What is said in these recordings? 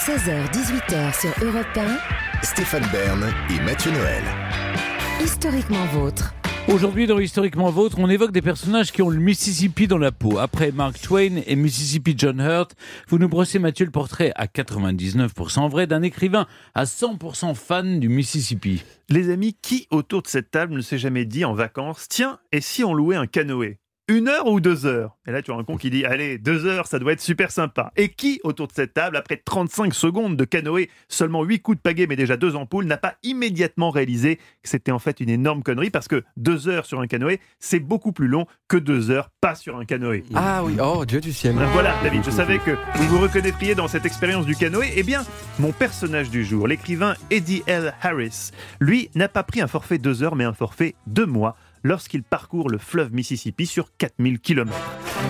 16h-18h sur Europe 1. Stéphane Bern et Mathieu Noël. Historiquement vôtre. Aujourd'hui, dans Historiquement Vôtre, on évoque des personnages qui ont le Mississippi dans la peau. Après Mark Twain et Mississippi John Hurt, vous nous brossez, Mathieu, le portrait à 99% vrai d'un écrivain à 100% fan du Mississippi. Les amis, qui autour de cette table ne s'est jamais dit en vacances, tiens, et si on louait un canoë? Une heure ou deux heures Et là, tu as un con qui dit, allez, deux heures, ça doit être super sympa. Et qui, autour de cette table, après 35 secondes de canoë, seulement 8 coups de pagaie, mais déjà deux ampoules, n'a pas immédiatement réalisé que c'était en fait une énorme connerie? Parce que deux heures sur un canoë, c'est beaucoup plus long que deux heures pas sur un canoë. Ah oui, oh Dieu du ciel. Voilà, David, je savais que vous vous reconnaîtriez dans cette expérience du canoë. Eh bien, mon personnage du jour, l'écrivain Eddie L. Harris, lui, n'a pas pris un forfait deux heures, mais un forfait deux mois lorsqu'il parcourt le fleuve Mississippi sur 4000 km.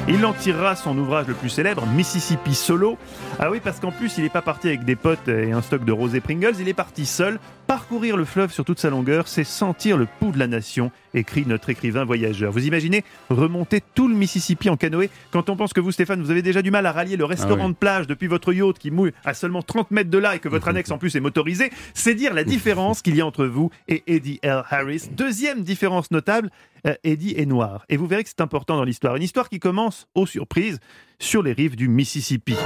Il en tirera son ouvrage le plus célèbre, Mississippi Solo. Ah oui, parce qu'en plus, il n'est pas parti avec des potes et un stock de rosé Pringles, il est parti seul. Parcourir le fleuve sur toute sa longueur, c'est sentir le pouls de la nation, écrit notre écrivain voyageur. Vous imaginez remonter tout le Mississippi en canoë quand on pense que vous, Stéphane, vous avez déjà du mal à rallier le restaurant de plage depuis votre yacht qui mouille à seulement 30 mètres de là et que votre annexe en plus est motorisée, c'est dire la différence qu'il y a entre vous et Eddie L. Harris. Deuxième différence notable, euh, Eddie est noir. Et vous verrez que c'est important dans l'histoire. Une histoire qui commence, aux surprises, sur les rives du Mississippi.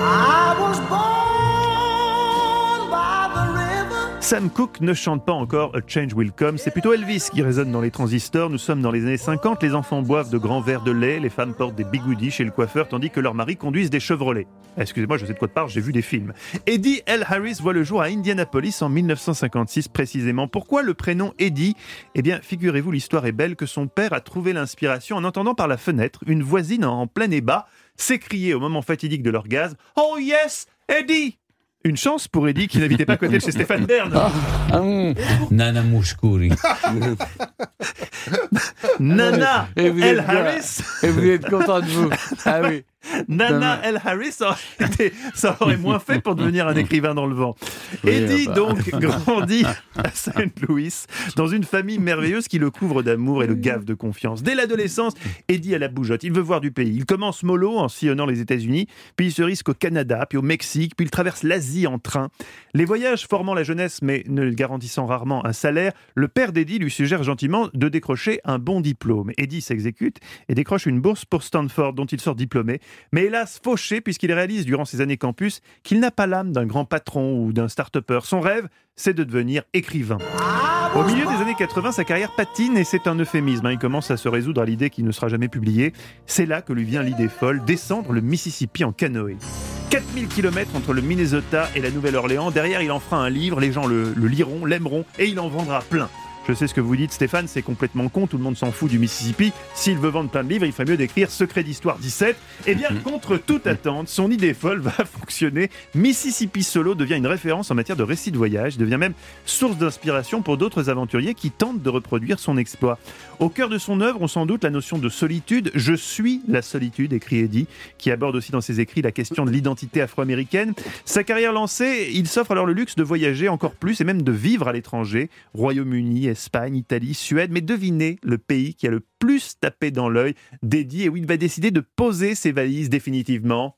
Sam Cooke ne chante pas encore A Change Will Come, c'est plutôt Elvis qui résonne dans les transistors. Nous sommes dans les années 50, les enfants boivent de grands verres de lait, les femmes portent des bigoudis chez le coiffeur tandis que leurs maris conduisent des Chevrolet. Excusez-moi, je sais de quoi parle, j'ai vu des films. Eddie L. Harris voit le jour à Indianapolis en 1956 précisément. Pourquoi le prénom Eddie? Eh bien, figurez-vous, l'histoire est belle que son père a trouvé l'inspiration en entendant par la fenêtre une voisine en plein ébat s'écrier au moment fatidique de l'orgasme Oh yes, Eddie une chance pour Eddie qui n'habitait pas à côté de chez Stéphane Bern. Nana Mouskouri. Nana Et vous El êtes bien. Harris. Et vous êtes content de vous. Ah oui. Nana El Harris, ça aurait, été- ça aurait moins fait pour devenir un écrivain dans le vent. Eddie, ah bah. donc, grandit à Saint Louis, dans une famille merveilleuse qui le couvre d'amour et le gave de confiance. Dès l'adolescence, Eddie a la bougeotte. Il veut voir du pays. Il commence mollo en sillonnant les États-Unis, puis il se risque au Canada, puis au Mexique, puis il traverse l'Asie en train. Les voyages formant la jeunesse, mais ne garantissant rarement un salaire, le père d'Eddie lui suggère gentiment de décrocher un bon diplôme. Eddie s'exécute et décroche une bourse pour Stanford, dont il sort diplômé, mais hélas fauché puisqu'il réalise durant ses années campus qu'il n'a pas l'âme d'un grand patron ou d'un start-upper. Son rêve, c'est de devenir écrivain. Au milieu des années 80, sa carrière patine et c'est un euphémisme. Il commence à se résoudre à l'idée qu'il ne sera jamais publié. C'est là que lui vient l'idée folle, descendre le Mississippi en canoë. 4000 km entre le Minnesota et la Nouvelle-Orléans. Derrière, il en fera un livre, les gens le liront, l'aimeront et il en vendra plein. Je sais ce que vous dites, Stéphane, c'est complètement con, tout le monde s'en fout du Mississippi. S'il veut vendre plein de livres, il ferait mieux d'écrire Secret d'Histoire 17. Eh bien, contre toute attente, son idée folle va fonctionner. Mississippi Solo devient une référence en matière de récit de voyage, devient même source d'inspiration pour d'autres aventuriers qui tentent de reproduire son exploit. Au cœur de son œuvre, on sans doute la notion de solitude. Je suis la solitude, écrit Eddie, qui aborde aussi dans ses écrits la question de l'identité afro-américaine. Sa carrière lancée, il s'offre alors le luxe de voyager encore plus et même de vivre à l'étranger. Royaume-Uni, Espagne, Italie, Suède. Mais devinez le pays qui a le plus tapé dans l'œil d'Eddie et où il va décider de poser ses valises définitivement.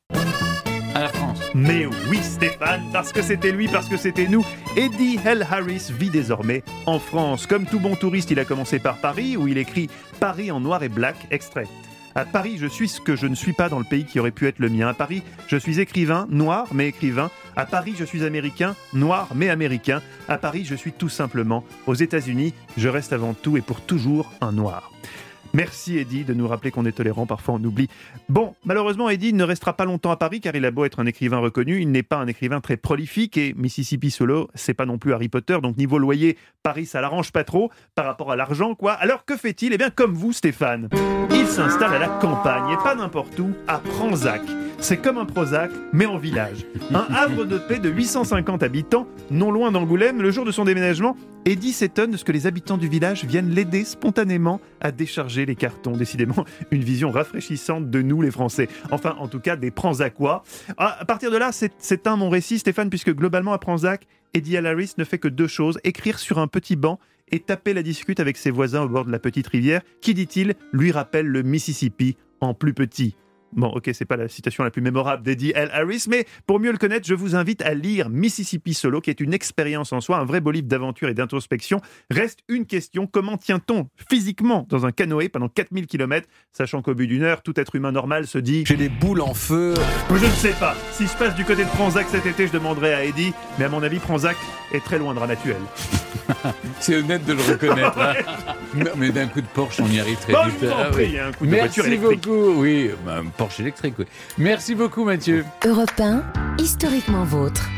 À la France. Mais oui, Stéphane, parce que c'était lui, parce que c'était nous. Eddie L. Harris vit désormais en France. Comme tout bon touriste, il a commencé par Paris, où il écrit Paris en noir et black, extrait. À Paris, je suis ce que je ne suis pas dans le pays qui aurait pu être le mien. À Paris, je suis écrivain, noir mais écrivain. À Paris, je suis américain, noir mais américain. À Paris, je suis tout simplement. Aux États-Unis, je reste avant tout et pour toujours un noir. Merci Eddie de nous rappeler qu'on est tolérant, parfois on oublie. Bon, malheureusement Eddie ne restera pas longtemps à Paris car il a beau être un écrivain reconnu, il n'est pas un écrivain très prolifique et Mississippi Solo, c'est pas non plus Harry Potter, donc niveau loyer, Paris ça l'arrange pas trop par rapport à l'argent quoi. Alors que fait-il? Eh bien comme vous Stéphane, il s'installe à la campagne et pas n'importe où, à Pranzac. C'est comme un Prozac, mais en village. Un havre de paix de 850 habitants, non loin d'Angoulême. Le jour de son déménagement, Eddie s'étonne de ce que les habitants du village viennent l'aider spontanément à décharger les cartons. Décidément, une vision rafraîchissante de nous, les Français. Enfin, en tout cas, des Pranzacois. Ah, À partir de là, c'est- un mon récit, Stéphane, puisque globalement, à Pranzac, Eddie Alaris ne fait que deux choses écrire sur un petit banc et taper la discute avec ses voisins au bord de la petite rivière, qui, dit-il, lui rappelle le Mississippi en plus petit. Bon, ok, c'est pas la citation la plus mémorable d'Eddie L. Harris, mais pour mieux le connaître, je vous invite à lire Mississippi Solo, qui est une expérience en soi, un vrai beau livre d'aventure et d'introspection. Reste une question, comment tient-on physiquement dans un canoë pendant 4000 km, sachant qu'au bout d'une heure, tout être humain normal se dit J'ai les boules en feu. Je ne sais pas. Si je passe du côté de Pranzac cet été, je demanderai à Eddie, mais à mon avis, Pranzac est très loin de Ranatuel. C'est honnête de le reconnaître. hein. Mais- d'un coup de Porsche, on y arrive très Bon, vite. je vous en Ah, prie, un coup de Merci voiture électrique. beaucoup. Oui, bah, Porsche électrique. Oui. Merci beaucoup, Mathieu. Europe 1, historiquement vôtre.